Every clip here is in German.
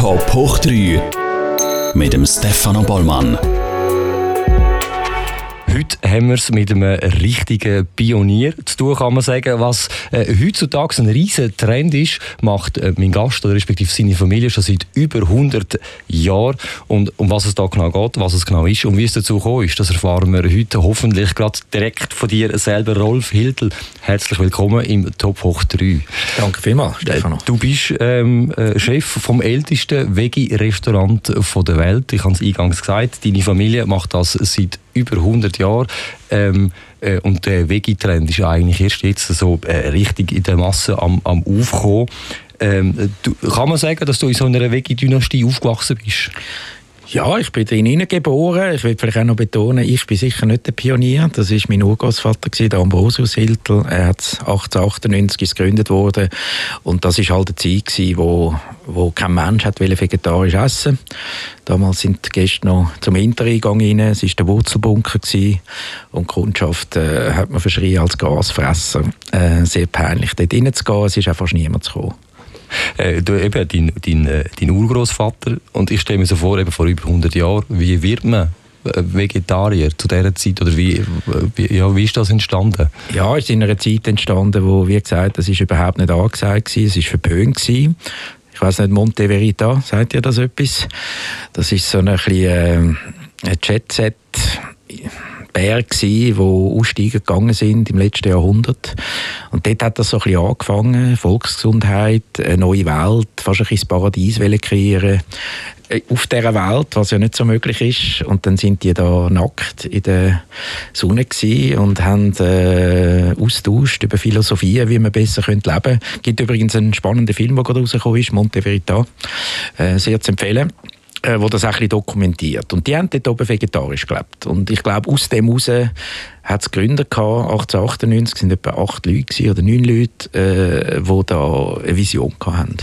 Top hoch 3 mit dem Stefano Bollmann. Heute haben wir es mit einem richtigen Pionier zu tun, kann man sagen. Was äh, heutzutage ein riesen Trend ist, macht äh, mein Gast oder respektive seine Familie schon seit über 100 Jahren. Und um was es da genau geht, was es genau ist und wie es dazu gekommen ist, das erfahren wir heute hoffentlich gerade direkt von dir selber, Rolf Hildel. Herzlich willkommen im Top Hoch 3. Danke vielmals, Stefano. Du bist ähm, äh, Chef vom ältesten Veggie-Restaurant der Welt. Ich habe es eingangs gesagt, deine Familie macht das seit über 100 Jahren. Ähm, äh, und der Veggie-Trend ist eigentlich erst jetzt so äh, richtig in der Masse am, am Aufkommen. Ähm, du, kann man sagen, dass du in so einer Veggie-Dynastie aufgewachsen bist? Ja, ich bin drin geboren. Ich will vielleicht auch noch betonen, ich bin sicher nicht der Pionier. Das ist mein Urgroßvater, der Ambrosius Hiltel. Er hat 1898 gegründet worden. Und das ist halt eine Zeit gewesen, wo, wo kein Mensch hat vegetarisch essen Damals sind die Gäste noch zum Hintereingang rein. Es war der Wurzelbunker. Gewesen. Und die Kundschaft äh, hat man verschrien als Gasfresser. Äh, sehr peinlich, dort reinzugehen. Es ist auch fast niemand gekommen. Äh, du, eben, dein, dein, äh, dein Urgroßvater und ich stelle mir so vor, eben vor über 100 Jahren, wie wird man äh, Vegetarier zu dieser Zeit oder wie, wie, ja, wie ist das entstanden? Ja, es ist in einer Zeit entstanden, wo, wie gesagt, das ist überhaupt nicht angesagt war, es war verpönt gewesen. Ich weiß nicht, Monte Verita, sagt ihr das etwas? Das ist so ein bisschen äh, Jet-Set Berg die aussteigen gegangen sind im letzten Jahrhundert. Und dort hat das so ein bisschen angefangen, Volksgesundheit, eine neue Welt, fast ein bisschen das Paradies kreieren äh, auf dieser Welt, was ja nicht so möglich ist. Und dann sind die da nackt in der Sonne und haben äh, austauscht über Philosophie, wie man besser leben könnte. Es gibt übrigens einen spannenden Film, der gerade rausgekommen ist, Monte Verita, äh, sehr zu empfehlen äh, wo das auch ein dokumentiert. Und die haben dort oben vegetarisch gelebt. Und ich glaube, aus dem heraus hat es Gründer gehabt, 1898 sind etwa acht Leute oder neun Leute, äh, die da eine Vision hatten.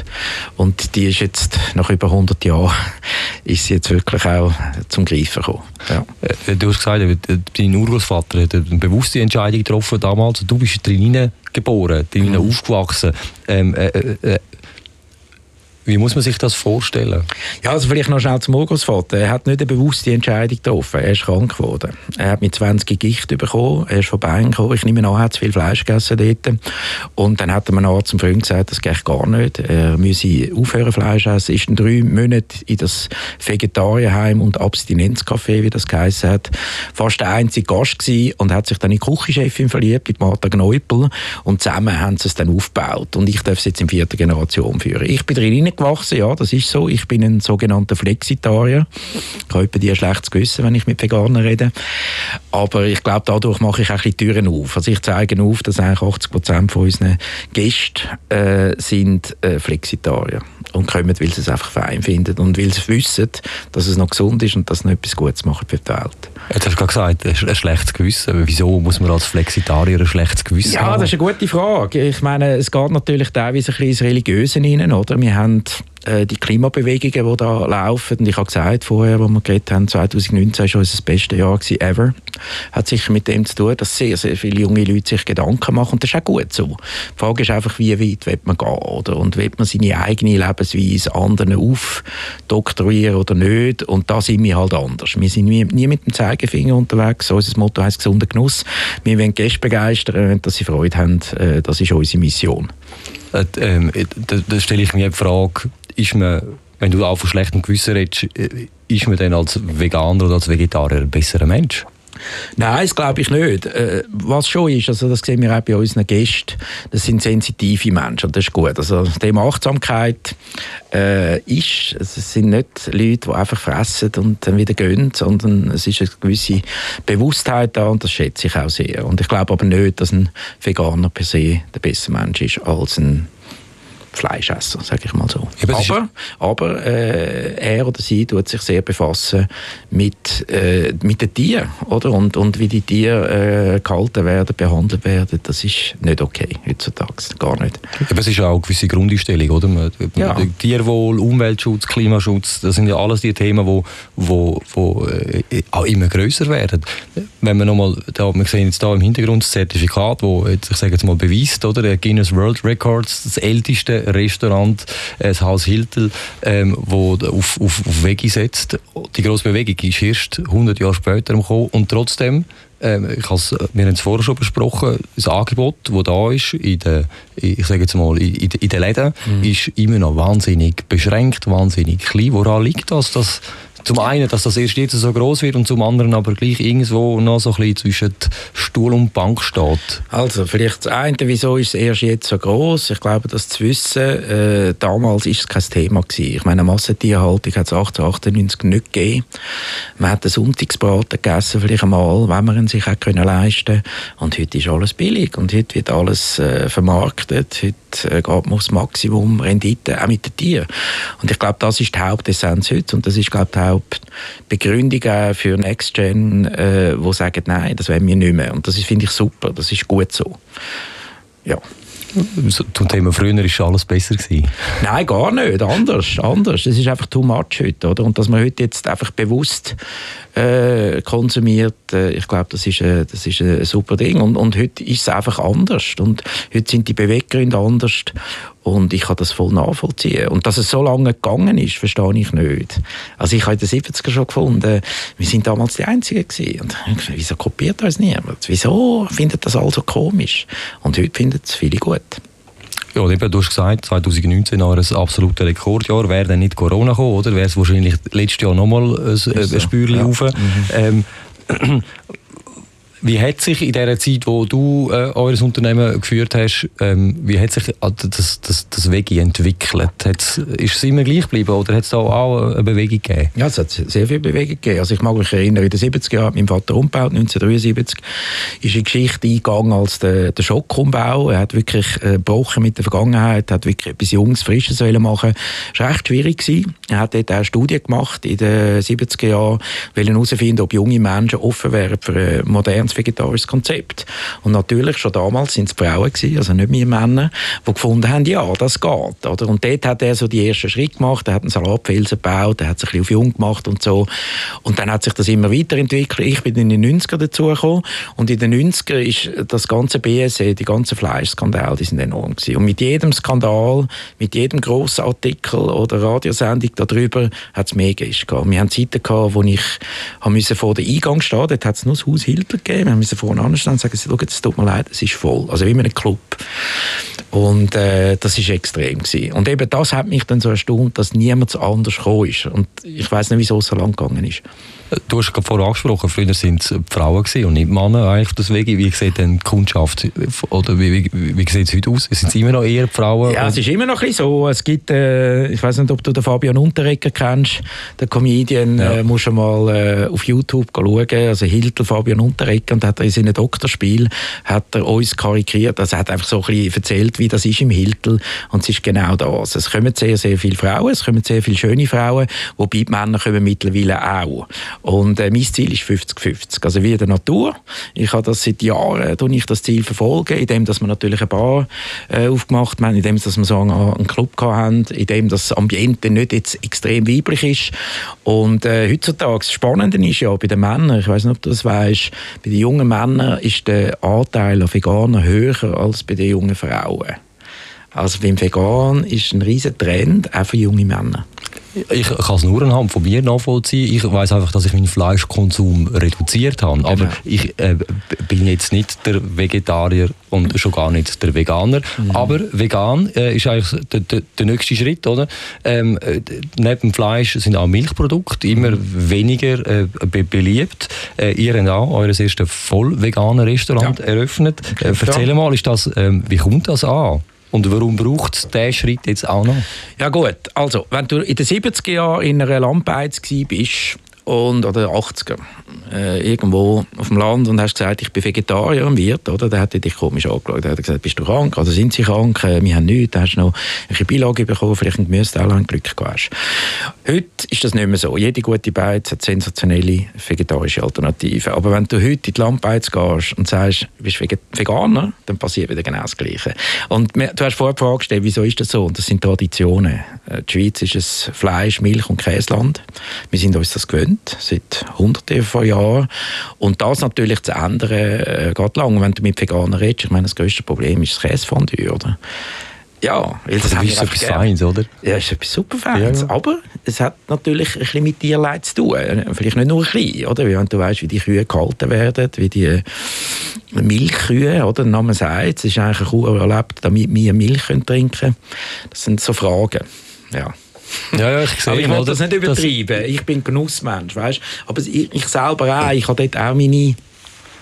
Und die ist jetzt, nach über 100 Jahren, ist sie jetzt wirklich auch zum Greifen gekommen. Ja. Äh, du hast gesagt, dein Urgroßvater hat eine bewusste Entscheidung getroffen damals. Du bist drin geboren, drin mhm. aufgewachsen. Ähm, äh, äh, äh wie muss man sich das vorstellen? Ja, also vielleicht noch schnell zum Urgroßvater. Er hat nicht eine bewusste Entscheidung getroffen. Er ist krank geworden. Er hat mit 20 Gicht bekommen. Er ist von Bein gekommen. Ich nehme an, er hat zu viel Fleisch gegessen dort. Und dann hat er mir Arzt zum Freund gesagt, das geht gar nicht. Er müsse aufhören Fleisch essen. Ist dann drei Monate in das Vegetarierheim und Abstinenzcafé, wie das geheißen hat, fast der einzige Gast gewesen und hat sich dann in die Küchenchefin verliebt, mit Martha Gneupel. Und zusammen haben sie es dann aufgebaut. Und ich darf es jetzt in vierter Generation führen. Ich bin drin aufgewachsen, ja, das ist so. Ich bin ein sogenannter Flexitarier. Ich habe die ein schlechtes Gewissen, wenn ich mit Veganern rede. Aber ich glaube, dadurch mache ich auch ein Türen auf. Also ich zeige auf, dass eigentlich 80 Prozent von unseren Gästen äh, sind äh, Flexitarier und kommen, weil sie es einfach fein finden und weil sie wissen, dass es noch gesund ist und dass noch etwas Gutes machen für die Welt. Jetzt hast du gerade gesagt, ein schlechtes Gewissen. Wieso muss man als Flexitarier ein schlechtes Gewissen ja, haben? Ja, das ist eine gute Frage. Ich meine, es geht natürlich teilweise ein bisschen ins Religiöse rein, oder? Wir haben die Klimabewegungen, die da laufen. Und ich habe gesagt vorher, wo wir geredet haben, 2019 war unser bestes Jahr ever. Hat sicher mit dem zu tun, dass sehr, sehr viele junge Leute sich Gedanken machen. Das ist auch gut so. Die Frage ist einfach, wie weit will man gehen, oder? Und will man seine eigene Lebensweise anderen aufdoktorieren oder nicht? Und da sind wir halt anders. Wir sind nie, nie mit dem Zeigefinger unterwegs. Unser Motto heißt gesunder Genuss. Wir wollen Gäste begeistern, dass sie Freude haben. Äh, das ist unsere Mission. Äh, ähm, da, da stelle ich mir die Frage, ist man, wenn du auch von schlechtem Gewissen redest, äh, ist man dann als Veganer oder als Vegetarier ein besserer Mensch? Nein, das glaube ich nicht. Äh, was schon ist, also das sehen wir auch bei unseren Gästen, das sind sensitive Menschen das ist gut. Also das Thema Achtsamkeit äh, ist, also es sind nicht Leute, die einfach fressen und dann wieder gehen, sondern es ist eine gewisse Bewusstheit da und das schätze ich auch sehr. Und ich glaube aber nicht, dass ein Veganer per se der bessere Mensch ist als ein Fleischesser, sage ich mal so. Ja, aber aber äh, er oder sie tut sich sehr befassen mit, äh, mit den Tieren oder? Und, und wie die Tiere äh, gehalten werden, behandelt werden, das ist nicht okay heutzutage, gar nicht. Aber es ist auch eine gewisse Grundeinstellung, oder? Ja. Tierwohl, Umweltschutz, Klimaschutz, das sind ja alles die Themen, die wo, wo, wo, äh, auch immer größer werden. Wenn man nochmal, wir sehen jetzt da im Hintergrund das Zertifikat, wo ich sage jetzt mal beweist, oder? Guinness World Records, das älteste Restaurant, äh, das Haus Hiltel, ähm, wo auf, auf, auf Veggie setzt. Die grosse Bewegung ist erst 100 Jahre später gekommen und trotzdem ähm, ich has, wir haben es vorher schon besprochen, das Angebot, das da ist, in den, ich sage jetzt mal, in, in den Läden, mhm. ist immer noch wahnsinnig beschränkt, wahnsinnig klein. Woran liegt das, dass zum einen, dass das erst jetzt so groß wird und zum anderen aber gleich irgendwo noch so ein bisschen zwischen Stuhl und Bank steht. Also vielleicht das eine, wieso ist es erst jetzt so groß? Ich glaube, das zu wissen, äh, damals ist es kein Thema gewesen. Ich meine, Massentierhaltung hat es 1898 nicht gegeben. Man hat den Sonntagsbraten gegessen, vielleicht einmal, wenn man ihn sich auch können leisten Und heute ist alles billig und heute wird alles äh, vermarktet. Heute äh, geht man aufs Maximum Rendite, auch mit den Tieren. Und ich glaube, das ist die Hauptessenz heute und das ist, glaube ich, die Begründungen für NextGen, äh, die sagen, nein, das wollen wir nicht mehr. Und das finde ich super, das ist gut so. Ja. Zum Thema früher war alles besser gewesen. Nein, gar nicht. Anders. anders. Es ist einfach too much heute. Oder? Und dass man heute jetzt einfach bewusst äh, konsumiert, äh, ich glaube, das, ist, äh, das ist ein super Ding. Und, und heute ist es einfach anders. Und heute sind die Beweggründe anders. Und ich kann das voll nachvollziehen. Und dass es so lange gegangen ist, verstehe ich nicht. Also ich habe in den 70er schon gefunden, wir sind damals die Einzigen gewesen. Und wieso kopiert uns niemand? Wieso findet das also komisch? Und heute finden es viele gut. Ja, eben, du hast gesagt, 2019 war ein absolutes Rekordjahr. Wäre dann nicht Corona gekommen, oder? Wäre es wahrscheinlich letztes Jahr nochmal ein, so. ein Spürchen ja. rauf. Mhm. Ähm, wie hat sich in der Zeit, wo du äh, eures Unternehmen geführt hast, ähm, wie hat sich äh, das, das, das Vegi entwickelt? Hat's, ist es immer gleich geblieben oder hat es auch eine Bewegung gegeben? Ja, es hat sehr viel Bewegung gegeben. Also ich mag mich erinnern, in den 70er Jahren hat mein Vater umgebaut, 1973, ist die Geschichte eingegangen als der, der Schockumbau. Er hat wirklich äh, gebrochen mit der Vergangenheit, hat wirklich etwas Junges, Frisches machen Es war recht schwierig. Gewesen. Er hat dort auch Studien gemacht in den 70er Jahren, wollen herausfinden, ob junge Menschen offen wären für ein modernes vegetarisches Konzept. Und natürlich, schon damals sind es Frauen gewesen, also nicht mehr Männer, die gefunden haben, ja, das geht. Oder? Und dort hat er so die ersten Schritte gemacht, er hat einen Salatfelsen gebaut, er hat sich ein bisschen auf jung gemacht und so. Und dann hat sich das immer weiterentwickelt. Ich bin in den 90er dazugekommen und in den 90er ist das ganze BSE, die ganzen Fleischskandale, die sind enorm gewesen. Und mit jedem Skandal, mit jedem grossen Artikel oder Radiosendung darüber hat es mehr Gäste gehabt. Wir haben Zeiten gehabt, wo ich vor der Eingang stehen dort hat es nur das Haus Hilter gegeben, wir müssen vorne anstehen und sagen, schau, es tut mir leid, es ist voll. Also wie in einem Club. Und äh, das ist extrem gewesen. Und eben das hat mich dann so erstaunt, dass niemand anders gekommen ist. Und ich weiß nicht, wieso es so lang gegangen ist. Du hast gerade vorher angesprochen, früher waren es Frauen und nicht Männer eigentlich deswegen. Wie sieht denn die Kundschaft oder wie, wie, wie sieht es heute aus? Sind es immer noch eher Frauen? Ja, es ist immer noch ein so. Es gibt, äh, ich weiß nicht, ob du den Fabian Unterrecker kennst, den Comedian, ja. äh, musst du mal äh, auf YouTube schauen. Also Hiltel Fabian Unterrecker und hat er in seinem Doktorspiel hat er uns karikiert. Also er hat einfach so ein bisschen erzählt, wie das ist im Hiltel und es ist genau das. Es kommen sehr, sehr viele Frauen, es kommen sehr viele schöne Frauen, wobei die Männer kommen mittlerweile auch. Und äh, mein Ziel ist 50-50. Also wie in der Natur. Ich habe das seit Jahren, tue ich das Ziel verfolgen, indem dass wir natürlich ein Bar äh, aufgemacht haben, indem dass wir so einen, einen Club haben, indem das Ambiente nicht jetzt extrem weiblich ist. Und äh, heutzutage, das Spannende ist ja bei den Männern, ich weiß nicht, ob du das weißt, bei den jungen Männern ist der Anteil an Veganern höher als bei den jungen Frauen. Also beim Vegan ist ein riesen Trend, auch für junge Männer. Ich kann es nur anhand von mir nachvollziehen. Ich weiß einfach, dass ich meinen Fleischkonsum reduziert habe. Genau. Aber ich äh, bin jetzt nicht der Vegetarier und schon gar nicht der Veganer. Mhm. Aber vegan äh, ist eigentlich der, der, der, nächste Schritt, oder? Ähm, äh, neben dem Fleisch sind auch Milchprodukte immer mhm. weniger äh, be beliebt. Äh, ihr habt auch euer erstes voll veganes Restaurant ja. eröffnet. Äh, erzähl mal, ist das, ähm, wie kommt das an? Und warum braucht es diesen Schritt jetzt auch noch? Ja gut, also wenn du in den 70er Jahren in einer Landbeiz bist und, oder 80er, äh, irgendwo auf dem Land und hast gesagt, ich bin Vegetarier und Wirt, oder? Dann hat er dich komisch angeschaut. Dann hat er gesagt, bist du krank? Oder sind sie krank? Äh, wir haben nichts. Dann hast du noch eine Beilage bekommen, vielleicht ein Gemüse, ein Glück gehabt Heute ist das nicht mehr so. Jede gute Beiz hat sensationelle vegetarische Alternativen. Aber wenn du heute in die Landbeiz gehst und sagst, du bist Veganer, dann passiert wieder genau das Gleiche. Und du hast vorher die Frage gestellt, wieso ist das so? Und das sind Traditionen. Äh, die Schweiz ist ein Fleisch-, Milch- und Käseland. Wir sind uns das gewöhnt, seit hunderten von Jahren. Und das natürlich zu ändern, äh, geht lang. Wenn du mit Veganern redest, ich meine, das größte Problem ist das Käsefondue, oder? Ja, weil das, das ist etwas Feins, oder? Ja, ist etwas super Feins. Ja. Aber es hat natürlich ein bisschen mit Tierleid zu tun. Vielleicht nicht nur ein bisschen, oder? Wenn du weißt, wie die Kühe gehalten werden, wie die Milchkühe, oder? Der Name sagt, es ist eigentlich eine Kuh erlebt, damit wir Milch trinken können. Das sind so Fragen, ja. Ja, ja, ich sehe Aber ich will das nicht übertreiben. Das ich bin Genussmensch, weißt? Aber ich, ich selber auch, ich habe dort auch meine,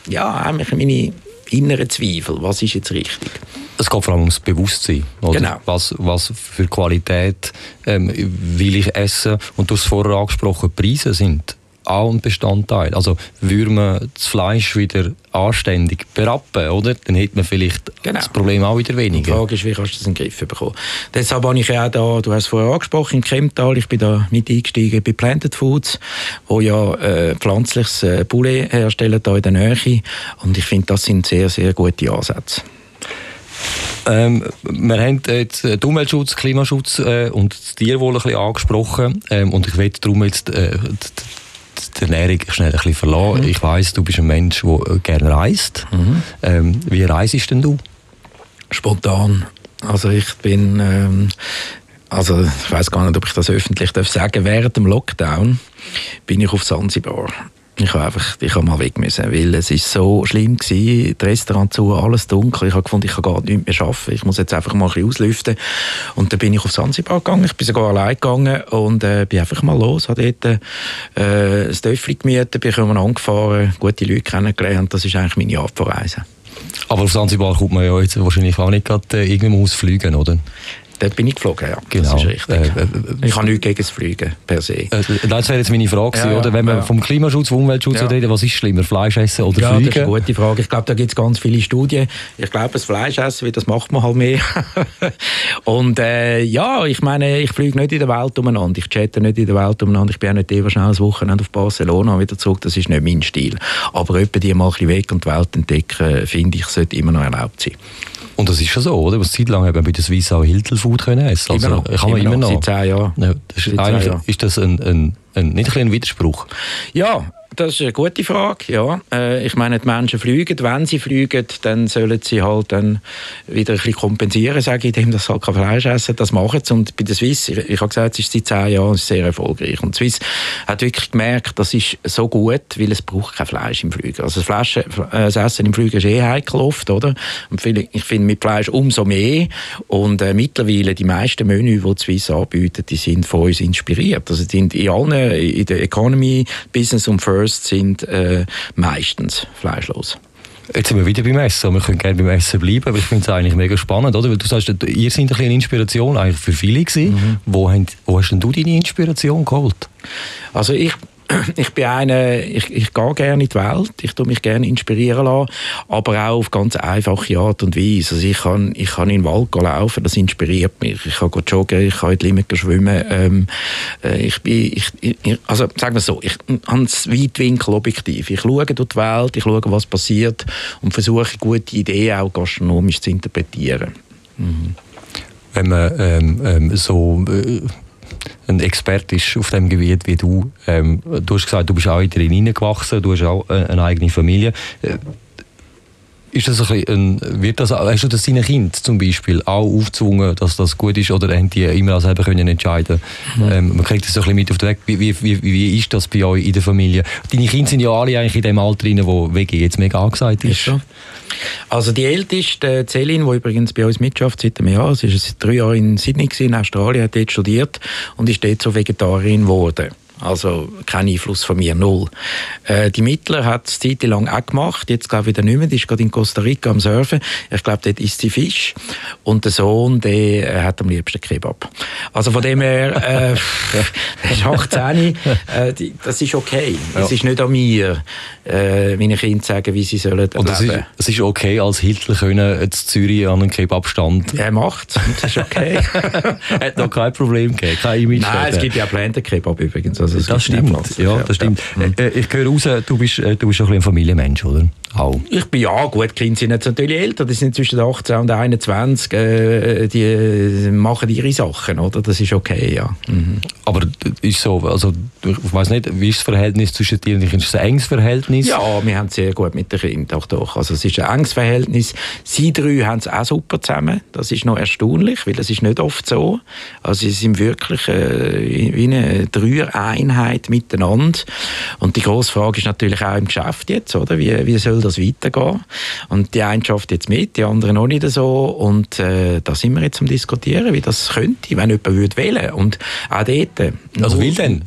ja, auch meine inneren Zweifel. Was ist jetzt richtig? Es geht vor allem ums Bewusstsein. Oder? Genau. Was, was für Qualität ähm, will ich essen? Und du hast vorher angesprochen, Preise sind ein Bestandteil. Also würde man das Fleisch wieder anständig berappen, oder? Dann hätte man vielleicht genau. das Problem auch wieder weniger. Die Frage ist, wie kannst du das in den Griff bekommen? Deshalb habe ich ja auch da, du hast es vorher angesprochen, in Kemptal, ich bin da mit eingestiegen bei Planted Foods, wo ja äh, pflanzliches äh, Poulet herstellen da in der Nähe und ich finde, das sind sehr, sehr gute Ansätze. Ähm, wir haben jetzt den Umweltschutz, Klimaschutz äh, und das Tierwohl ein bisschen angesprochen ähm, und ich will darum jetzt äh, die Ernährung schnell ein bisschen verlassen. Mhm. Ich weiss, du bist ein Mensch, der äh, gerne reist. Mhm. Ähm, wie reist denn du? Spontan. Also ich bin, ähm, also ich weiß gar nicht, ob ich das öffentlich darf sagen. Während dem Lockdown bin ich auf Sansibar. Ich habe einfach, ich habe mal weg müssen, weil es ist so schlimm gewesen, das Restaurant zu, alles dunkel. Ich habe gefunden, ich kann gar nichts mehr arbeiten. Ich muss jetzt einfach mal ein bisschen auslüften. Und dann bin ich auf Sansibar gegangen. Ich bin sogar allein gegangen und äh, bin einfach mal los. Habe dort äh, ein Dörfli gemietet, bin angefahren, gute Leute kennengelernt. Das ist eigentlich meine Art von Reisen. Aber auf Sansibar kommt man ja jetzt wahrscheinlich auch nicht gerade äh, irgendwo ausfliegen, oder? Dort bin ich geflogen, ja. Genau. Das ist richtig. Äh, äh, ich habe nichts gegen das Fliegen per se. Äh, das wäre jetzt meine Frage, ja, oder? Wenn wir ja. vom Klimaschutz, vom Umweltschutz ja. reden, was ist schlimmer, Fleisch essen oder ja, Fliegen? Das ist eine gute Frage. Ich glaube, da gibt es ganz viele Studien. Ich glaube, das Fleisch essen, das macht man halt mehr. Und äh, ja, ich meine, ich fliege nicht in der Welt umeinander. Ich chatte nicht in der Welt umeinander. Ich bin auch nicht immer schnell ein Wochenende auf Barcelona wieder zurück. Das ist nicht mein Stil. Aber etwa die mal ein bisschen weg und die Welt entdecken, finde ich, sollte immer noch erlaubt sein. Und das ist schon so, oder? Was Zeit lang haben wir bei der Swiss auch Hiltel Food können essen. Also, immer noch. Kann man immer, noch. Seit zehn Jahren. Ja, das ist, eigentlich, ist das ein, ein, ein, nicht ein, ein Widerspruch? Ja, das ist eine gute Frage, ja. Äh, ich meine, die Menschen fliegen, wenn sie fliegen, dann sollen sie halt dann wieder ein bisschen kompensieren, sage ich, indem sie halt kein Fleisch essen. Das machen sie. Und bei der Swiss, ich, habe gesagt, es ist seit zehn Jahren sehr erfolgreich. Und die Swiss hat wirklich gemerkt, das ist so gut, weil es braucht kein Fleisch im Flügen. Also das, Fleisch, das Essen im Flügen ist eh heikel oft, oder? Und ich finde mit Fleisch umso mehr. Und äh, mittlerweile die meisten Menüs, die die Swiss anbietet, die sind von uns inspiriert. Also die sind in allen, in der Economy, Business und First Wurst sind äh, meistens fleischlos. Jetzt sind wir wieder beim Essen. Wir können gerne beim Essen bleiben, aber ich finde es eigentlich mega spannend, oder? Weil du sagst, ihr seid ein eine Inspiration eigentlich für viele gewesen. Mhm. Wo, hast, wo hast denn du deine Inspiration geholt? Also ich ich bin einer, ich, ich gehe gerne in die Welt, ich tue mich gerne inspirieren lassen, aber auch auf ganz einfache Art und Weise. Also ich kann, ich kann in den Wald laufen, das inspiriert mich. Ich kann joggen, ich kann in die Limit schwimmen. Ähm, äh, ich bin, ich, ich, also sagen wir so, ich habe das Weitwinkel objektiv. Ich schaue durch die Welt, ich schaue, was passiert und versuche, gute Ideen auch gastronomisch zu interpretieren. Mhm. Wenn man ähm, ähm, so äh ein Experte ist auf dem Gebiet wie du. Ähm, du hast gesagt, du bist auch in drin hineingewachsen, du hast auch äh, eine eigene Familie. Ist das ein, ein, wird das, hast du das deinen Kind zum Beispiel auch aufgezwungen, dass das gut ist oder haben die immer selber können entscheiden mhm. ähm, Man kriegt das so ein bisschen mit auf den Weg. Wie, wie, wie, wie ist das bei euch in der Familie? Deine Kinder sind ja alle eigentlich in dem Alter rein, wo WG jetzt mega angesagt ist. ist also die älteste, Celine, die übrigens bei uns mitschafft seit einem Jahr, sie war drei Jahren in Sydney, in Australien, hat dort studiert und ist dort so Vegetarierin geworden. Also kein Einfluss von mir, null. Äh, die Mittler hat es Zeit lang auch gemacht, jetzt glaube ich wieder nicht mehr, die ist gerade in Costa Rica am Surfen. Ich glaube, dort isst sie Fisch. Und der Sohn, der äh, hat am liebsten Kebab. Also von dem her, äh, der ist 18, äh, die, das ist okay. Ja. Es ist nicht an mir, äh, meinen Kindern sagen, wie sie sollen. Und es ist, es ist okay, als Hitler können in Zürich an einen Kebabstand... Er macht das ist okay. hat noch kein Problem gegeben, kein Image. Nein, es gibt ja Planten Kebab übrigens. Also das stimmt. Ja, das stimmt. Ja. Äh, ich höre raus, du bist, äh, du bist ein, ein Familienmensch, oder? Auch? Ich bin ja gut, die Kinder sind jetzt natürlich älter, die sind zwischen 18 und 21, äh, die machen ihre Sachen, oder? Das ist okay, ja. Mhm. Aber ist so, also ich weiß nicht, wie ist das Verhältnis zwischen dir und dich? Ist es ein enges Verhältnis? Ja, wir haben es sehr gut mit den Kindern, doch, doch. Also es ist ein enges Verhältnis. Sie drei haben es auch super zusammen. Das ist noch erstaunlich, weil das ist nicht oft so. Also sie sind wirklich äh, wie eine Dreier-Einheit miteinander. Und die grosse Frage ist natürlich auch im Geschäft jetzt, oder? Wie, wie soll das weitergehen? Und die eine schafft jetzt mit, die andere noch nicht so. Und äh, da sind wir jetzt am diskutieren, wie das könnte, wenn jemand würde wählen. Und auch dort. Also will denn?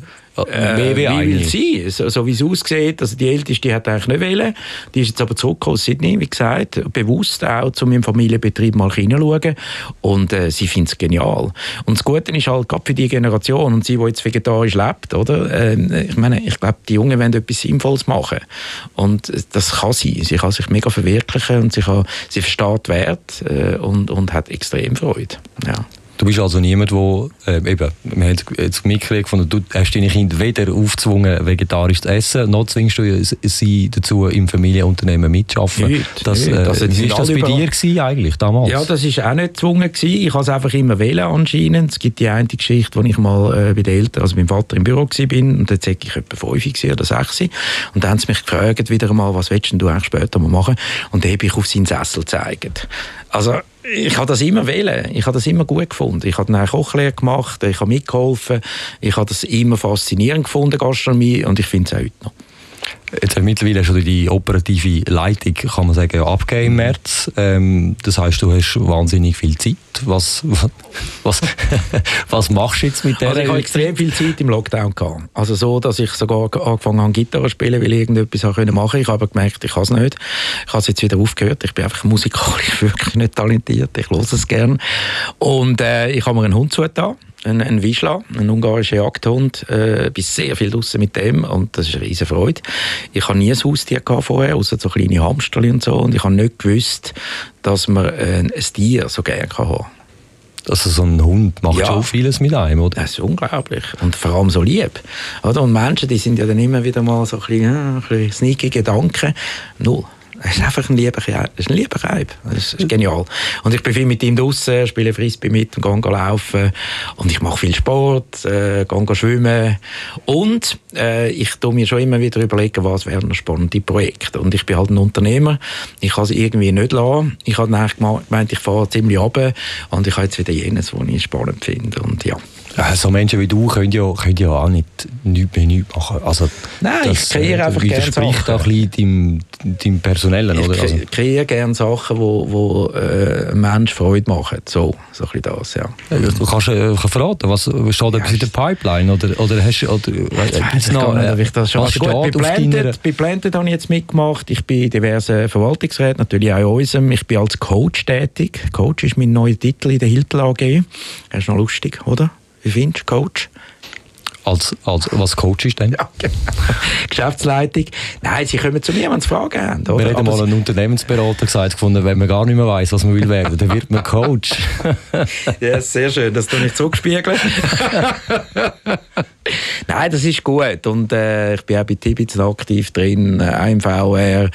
Äh, wie will sie? So, so wie es aussieht, also die Älteste hat eigentlich nicht wollen. Die ist jetzt aber zurück aus Sydney, wie gesagt, bewusst auch zu meinem Familienbetrieb mal hineinschauen und äh, sie findet es genial. Und das Gute ist halt, gerade für die Generation und sie, die jetzt vegetarisch lebt, oder? Äh, ich meine, ich glaube, die Jungen wollen etwas Sinnvolles machen und das kann sie. Sie kann sich mega verwirklichen und sie, kann, sie versteht Wert äh, und, und hat extrem Freude. Ja. Du bist also niemand, der, äh, eben, wir haben jetzt mitgekriegt, du hast deine Kinder weder aufgezwungen, vegetarisch zu essen, noch zwingst du sie dazu, im Familienunternehmen mitzuarbeiten. Nicht, das, äh, das wie war das bei dir gewesen, eigentlich damals? Ja, das war auch nicht gezwungen. Gewesen. Ich habe es einfach immer wählen anscheinend. Es gibt die eine Geschichte, wo ich mal äh, bei den Eltern, also meinem Vater im Büro war und dort war ich etwa fünf oder sechs und dann haben sie mich gefragt wieder einmal, was willst du eigentlich später mal machen? Und dann habe ich auf seinen Sessel gezeigt. Also ich habe das immer wählen. Ich habe das immer gut gefunden. Ich habe eine Kochlehre gemacht, ich habe mitgeholfen. Ich habe das immer faszinierend gefunden, Gastronomie, und ich finde es auch heute noch. Jetzt mittlerweile schon die operative Leitung, kann man sagen, abgegeben im März. Ähm, das heißt, du hast wahnsinnig viel Zeit. Was, was, was machst du jetzt mit der? Also ich habe extrem viel Zeit im Lockdown gehabt. Also so, dass ich sogar angefangen habe, Gitarre zu spielen, weil ich irgendetwas machen konnte. Ich habe aber gemerkt, ich kann es nicht. Ich habe es jetzt wieder aufgehört. Ich bin einfach musikalisch wirklich nicht talentiert. Ich höre es gerne. Und äh, ich habe mir einen Hund zugetan ein, ein Wischla, ein ungarischer Jagdhund. Äh, bin sehr viel draußen mit dem und das ist eine riesige Freude. Ich habe nie ein Haustier vorher, außer so kleine Hamsterli und so. Und ich habe nicht gewusst, dass man äh, ein Tier so gerne haben kann. Also so ein Hund macht ja. schon vieles mit einem, oder? Das ist unglaublich. Und vor allem so lieb. Oder? Und Menschen, die sind ja dann immer wieder mal so ein bisschen, ja, ein bisschen sneaky Gedanken. Null. Es ist einfach ein lieber, ist ein lieber Reib. Das ist genial. Und ich bin viel mit ihm draußen, spiele Frisbee mit und gehe laufen. Und ich mache viel Sport, äh, gehe schwimmen. Und äh, ich tue mir schon immer wieder überlegen, was wären spannende Projekte. Und ich bin halt ein Unternehmer. Ich kann es irgendwie nicht lassen. Ich habe gemeint, ich fahre ziemlich runter. Und ich habe jetzt wieder jenes, was ich spannend finde. Und ja. Ja, so Menschen wie du können ja, können ja auch nicht nichts mehr nichts machen. Also, Nein, das, ich kreiere äh, einfach gerne Sachen. widerspricht auch ein bisschen deinem, deinem Personellen, ich oder? Also. Ich kreiere gerne Sachen, die wo, wo, äh, Menschen Freude machen. So, so ein bisschen das, ja. du kannst äh, verraten, was steht ja, in der Pipeline? Oder, oder hast. Oder, äh, ich noch, nicht, ob ich das schon... Also gut, bei Blended, bei Blended habe ich jetzt mitgemacht. Ich bin in diversen Verwaltungsräten, natürlich auch in unserem. Ich bin als Coach tätig. Coach ist mein neuer Titel in der Hilton AG. Das ist noch lustig, oder? Wie findest du Coach? Als, als, was Coach ist denn? Ja, genau. Geschäftsleitung. Nein, sie kommen zu mir, wenn sie Fragen haben. Oder? Wir haben mal einen Unternehmensberater gesagt, gefunden, wenn man gar nicht mehr weiß, was man will werden, dann wird man Coach. ja, sehr schön, das tue ich zurückspiegeln. Nein, das ist gut. Und äh, ich bin auch bei Tibits aktiv drin, äh, im VR.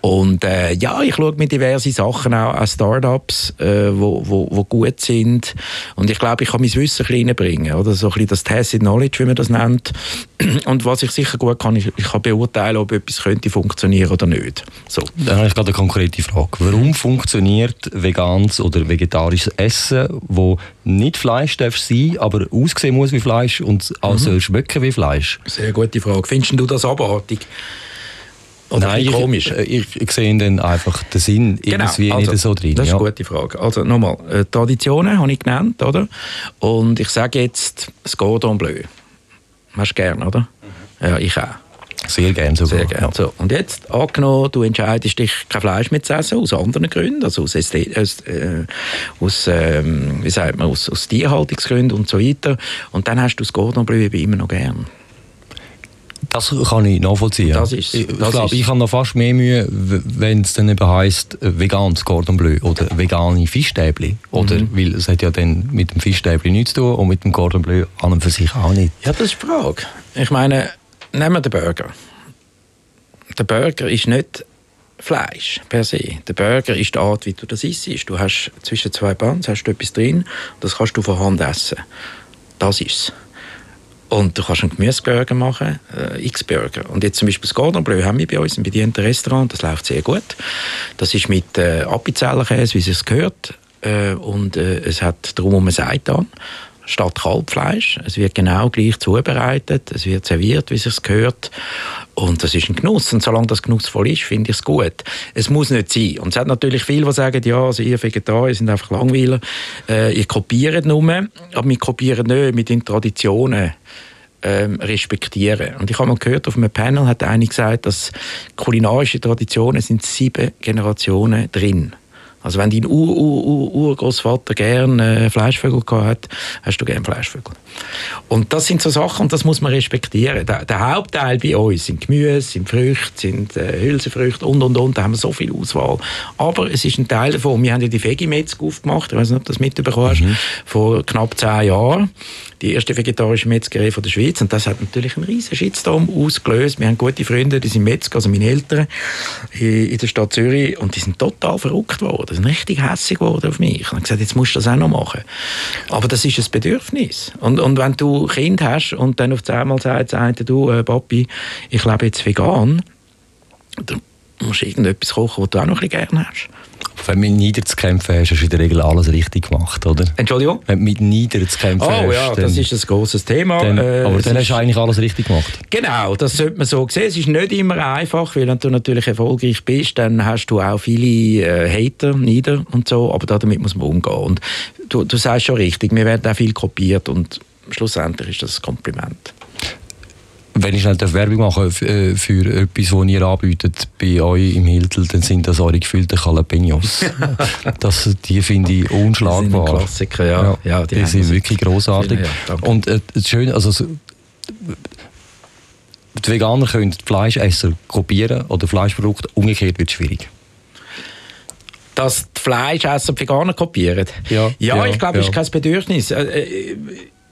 Und äh, ja, ich schaue mir diverse Sachen auch an Startups, äh, wo, wo, wo gut sind. Und ich glaube, ich kann mein Wissen ein reinbringen. Oder? So ein bisschen das Tacit Knowledge, wie man das nennt. Und was ich sicher gut kann, ich, ich kann beurteilen, ob etwas könnte funktionieren oder nicht. So. Dann habe ich gerade eine konkrete Frage. Warum funktioniert veganes oder vegetarisches Essen, wo nicht Fleisch darf sein, aber aussehen muss wie Fleisch und also mhm. schmecken wie Fleisch? Sehr gute Frage. Findest du das abartig? Oder Nein, ich, komisch? Ich, ich, sehe dann einfach den Sinn genau. irgendwie also, nicht so drin. Das ist eine gute Frage. Also nochmal, äh, Traditionen habe ich genannt, oder? Und ich sage jetzt das Cordon Bleu. Hast du gern, oder? Mhm. Ja, ich auch. Sehr gerne sogar. Sehr gerne. Ja. So, und jetzt, angenommen, du entscheidest dich, kein Fleisch mehr zu essen, aus anderen Gründen, also aus, aus, äh, aus ähm, wie sagt man, aus, aus Tierhaltungsgründen und so weiter. Und dann hast du das Cordon Bleu immer noch gern. Das kann ich nachvollziehen. Das ist Ich, glaube, ich habe noch fast mehr Mühe, wenn es dann eben heisst, äh, veganes Cordon Bleu oder vegane Fischstäbli. Oder, mhm. Weil es hat ja dann mit dem Fischstäbli nichts zu tun und mit dem Cordon Bleu an und für sich auch nicht. Ja, das ist die Frage. Ich meine, nehmen wir den Burger. Der Burger ist nicht Fleisch per se. Der Burger ist die Art, wie du das isst. Du hast zwischen zwei Buns hast du etwas drin, das kannst du von Hand essen. Das ist es. Und du kannst einen Gemüseburger machen, äh, X-Burger. Und jetzt zum Beispiel das Gordon Bleu haben wir bei uns im bedienten Restaurant, das läuft sehr gut. Das ist mit äh, Appenzellerkäse, wie es gehört. Äh, und äh, es hat drumherum Seitan statt Kalbfleisch. Es wird genau gleich zubereitet, es wird serviert, wie es gehört. Und das ist ein Genuss. Und solange das genussvoll ist, finde ich es gut. Es muss nicht sein. Und es hat natürlich viele, die sagen, ja, also ihr Vegetarier sind einfach Langweiler. Äh, ihr kopiert nur, aber wir kopieren nicht mit den Traditionen. Ähm, respektieren. Und ich habe mal gehört, auf einem Panel hat einer gesagt, dass kulinarische Traditionen sind sieben Generationen drin. Also wenn dein Ur-Ur-Urgroßvater gerne äh, Fleischvögel gehabt hat, hast du gerne Fleischvögel. Und das sind so Sachen, und das muss man respektieren. Der, der Hauptteil bei uns sind Gemüse, sind Früchte, sind äh, Hülsenfrüchte und, und, und. Da haben wir so viel Auswahl. Aber es ist ein Teil davon. Wir haben ja die Vegimetzg aufgemacht, ich weiß nicht, ob du das mitbekommen hast, mhm. vor knapp zehn Jahren die erste vegetarische Metzgerei von der Schweiz. Und das hat natürlich einen riesen Shitstorm ausgelöst. Wir haben gute Freunde, die sind Metzger, also meine Eltern, in der Stadt Zürich. Und die sind total verrückt worden. Die sind richtig hässlich geworden auf mich. Und haben gesagt, jetzt musst du das auch noch machen. Aber das ist ein Bedürfnis. Und, und wenn du Kind hast und dann auf einmal sagt du, äh, Papi, ich lebe jetzt vegan, dann musst irgendetwas kochen, was du auch noch ein bisschen gerne hast. Wenn du mit niederzukämpfen hast, hast du in der Regel alles richtig gemacht, oder? Entschuldigung? Wenn du mit niederzukämpfen oh, hast. Oh ja, das ist ein grosses Thema. Dann, äh, aber dann hast du eigentlich alles richtig gemacht. Genau, das sollte man so sehen. Es ist nicht immer einfach, weil wenn du natürlich erfolgreich bist, dann hast du auch viele äh, Hater nieder und so, aber damit muss man umgehen. Und du, du sagst schon richtig, mir werden auch viel kopiert und schlussendlich ist das ein Kompliment. Wenn ich schnell Werbung mache für, äh, für etwas, was ihr anbietet bei euch im Hiltel, dann sind das eure gefüllten Jalapenos. das, die finde ich unschlagbar. Das sind Klassiker, ja. ja, ja die, die sind wirklich großartig. Ja, Und äh, schön, also die Veganer können Fleischesser kopieren oder Fleischprodukte, umgekehrt wird es schwierig dass die Fleischesser die Veganer kopieren. Ja, ja, ja ich glaube, ja. ist kein Bedürfnis.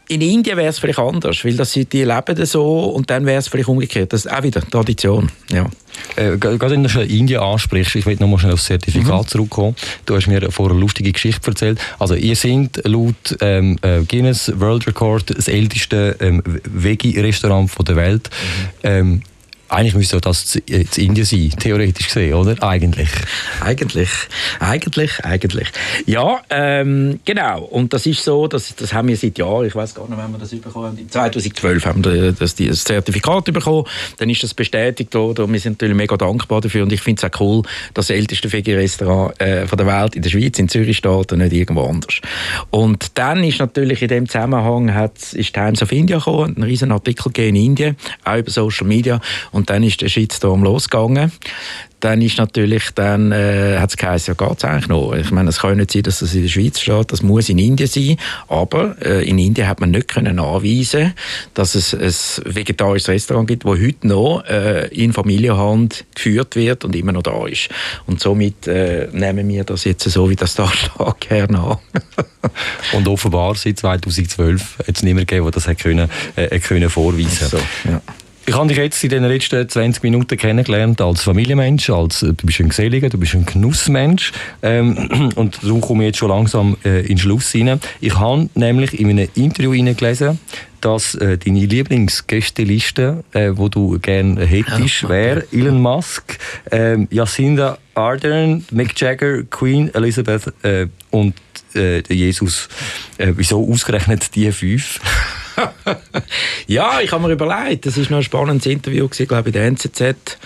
In Indien wäre es vielleicht anders, weil das, die leben so und dann wäre es vielleicht umgekehrt. Das ist auch wieder Tradition. Ja. Äh, gerade wenn du schon Indien ansprichst, ich will noch mal schnell aufs Zertifikat mhm. zurückkommen. Du hast mir vorher eine lustige Geschichte erzählt. Also ihr seid laut ähm, äh, Guinness World Record das älteste ähm, Veggie-Restaurant der Welt. Mhm. Ähm, eigentlich müsste das in Indien sein, theoretisch gesehen, oder? Eigentlich. Eigentlich, eigentlich, eigentlich. Ja, ähm, genau. Und das ist so, das, das haben wir seit Jahren, ich weiß gar nicht, wann wir das bekommen haben. 2012 haben wir das, das Zertifikat bekommen. Dann ist das bestätigt worden und wir sind natürlich mega dankbar dafür. Und ich finde es auch cool, dass das älteste Veggie-Restaurant äh, der Welt in der Schweiz, in Zürich steht und nicht irgendwo anders. Und dann ist natürlich in dem Zusammenhang hat, ist Times of India gekommen, ein riesen Artikel in Indien, auch über Social Media. Dann ist der Shitstorm losgegangen. Dann ist natürlich, dann äh, hat es geheißen, ja geht es eigentlich noch. Ich meine, es kann nicht sein, dass das in der Schweiz steht, das muss in Indien sein. Aber äh, in Indien hat man nicht können nachweisen, dass es ein vegetarisches Restaurant gibt, das heute noch äh, in Familienhand geführt wird und immer noch da ist. Und somit äh, nehmen wir das jetzt so, wie das da steht, gerne an. und offenbar seit 2012 hat es niemand gegeben, der das hat können, äh, können vorweisen konnte. So, ja. Ich habe dich jetzt in den letzten 20 Minuten kennengelernt als Familienmensch, als, äh, du bist ein Geselliger, du bist ein Genussmensch ähm, und darum komme ich jetzt schon langsam äh, in den Schluss hinein. Ich habe nämlich in einem Interview gelesen, dass äh, deine Lieblingsgästeliste, äh, wo du gerne hättest, ja, wäre Elon Musk, äh, Jacinda Ardern, Mick Jagger, Queen Elizabeth äh, und äh, Jesus. Äh, wieso ausgerechnet die fünf? ja, ich habe mir überlegt, das war noch ein spannendes Interview, glaube ich, in der NZZ.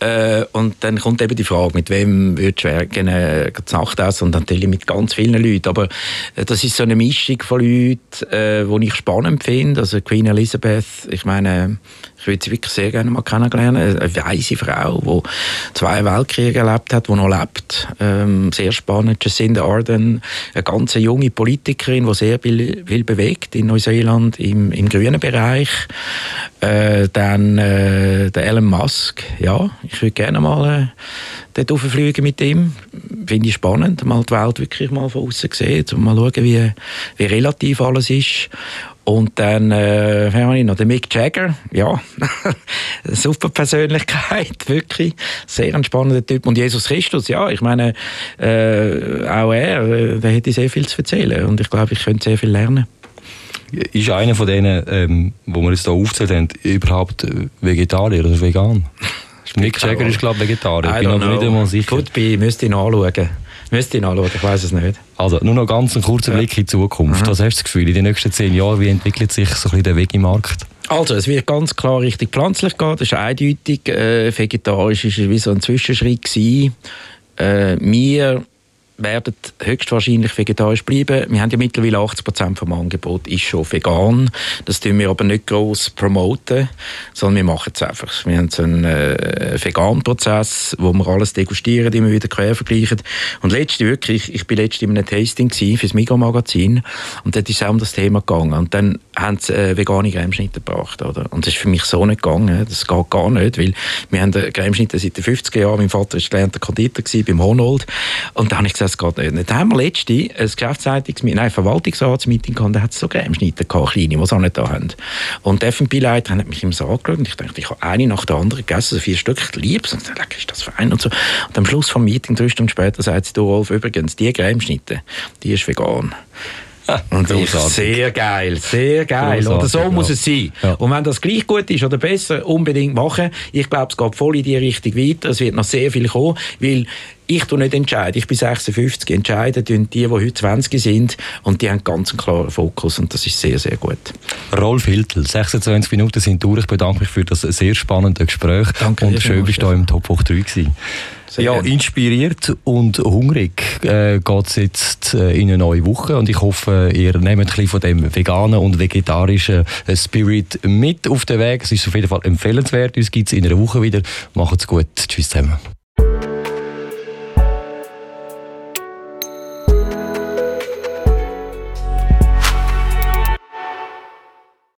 Äh, und dann kommt eben die Frage, mit wem würdest du gerne die Nacht essen? Und natürlich mit ganz vielen Leuten. Aber äh, das ist so eine Mischung von Leuten, äh, die ich spannend finde. Also Queen Elizabeth, ich meine, ich würde sie wirklich sehr gerne mal kennenlernen. Eine weise Frau, die zwei Weltkriege erlebt hat, die noch lebt. Ähm, sehr spannend. Jacinda Ardern, eine ganz junge Politikerin, die sehr viel, viel bewegt in Neuseeland im, im grünen Bereich. Äh, dann äh, der Elon Musk. Ja, ich würde gerne mal äh, dort fliegen mit ihm. Finde ich spannend, mal die Welt wirklich mal von außen sehen, um mal schauen, wie, wie relativ alles ist. Und dann, äh, wer habe ich noch? Der Mick Jagger, ja, super Persönlichkeit, wirklich, sehr entspannender Typ. Und Jesus Christus, ja, ich meine, äh, auch er, äh, der hätte sehr viel zu erzählen und ich glaube, ich könnte sehr viel lernen. Ist einer von denen, ähm, wo wir jetzt hier aufzählt haben, überhaupt äh, Vegetarier oder vegan? Mick Jagger ist, glaube ich, Vegetarier. Ich bin aber nicht einmal sicher. Gut, ich müsste ihn anschauen. Müsste ihn anschauen, ich weiß es nicht. Also, nur noch ganz einen kurzen Blick in die Zukunft. Mhm. Was hast du das Gefühl, in den nächsten zehn Jahren, wie entwickelt sich so ein bisschen der Vegimarkt? Also, es wird ganz klar richtig pflanzlich gehen, das ist eindeutig. Äh, vegetarisch ist wie so ein Zwischenschritt gewesen. Äh, wir werden höchstwahrscheinlich vegetarisch bleiben. Wir haben ja mittlerweile 80 Prozent vom Angebot ist schon vegan. Das tun wir aber nicht groß promoten, sondern wir machen es einfach. Wir haben so einen äh, Vegan-Prozess, wo wir alles degustieren, immer wieder quer vergleichen. Und letzte wirklich, ich bin letzte in einem Tasting für das Migros-Magazin und dort ist es auch um das Thema gegangen. Und dann haben sie äh, vegane Cremeschnitte gebracht, oder? Und das ist für mich so nicht gegangen. Das geht gar nicht, weil wir haben Cremeschnitte seit den 50er Jahren. Mein Vater war gelernter Konditor beim Honold. Und da habe ich gesagt, das geht nicht. Dann haben wir letzte ein Geschäftsleitungsmeeting, nein, Verwaltungsratsmeeting gehabt, da hat es so Cremeschnitte gehabt, kleine, die auch nicht da haben. Und der F&B-Leiter hat mich immer so angeschaut und ich dachte, ich habe eine nach der anderen gegessen, also vier Stück, es. Und ich dachte, ist das fein und so. Und am Schluss vom Meeting, drei Stunden später, sagt sie, du Rolf, übrigens, die Cremeschnitte, die ist vegan. Und ist sehr geil, sehr geil. Oder so muss ja. es sein. Ja. Und wenn das gleich gut ist oder besser, unbedingt machen. Ich glaube, es geht voll in die Richtung weiter. Es wird noch sehr viel kommen, weil ich tue nicht entscheiden. Ich bin 56. Entscheiden tun die, die heute 20 sind. Und die haben ganz einen klaren Fokus. Und das ist sehr, sehr gut. Rolf Hiltel, 26 Minuten sind durch. Ich bedanke mich für das sehr spannende Gespräch. Danke. Und schön, bist du im Top Hoch 3 gewesen. Sehr ja, inspiriert und hungrig äh, geht es jetzt äh, in eine neue Woche und ich hoffe, ihr nehmt ein bisschen von dem veganen und vegetarischen äh, Spirit mit auf den Weg. Es ist auf jeden Fall empfehlenswert. Uns gibt es in einer Woche wieder. Macht's gut. Tschüss zusammen.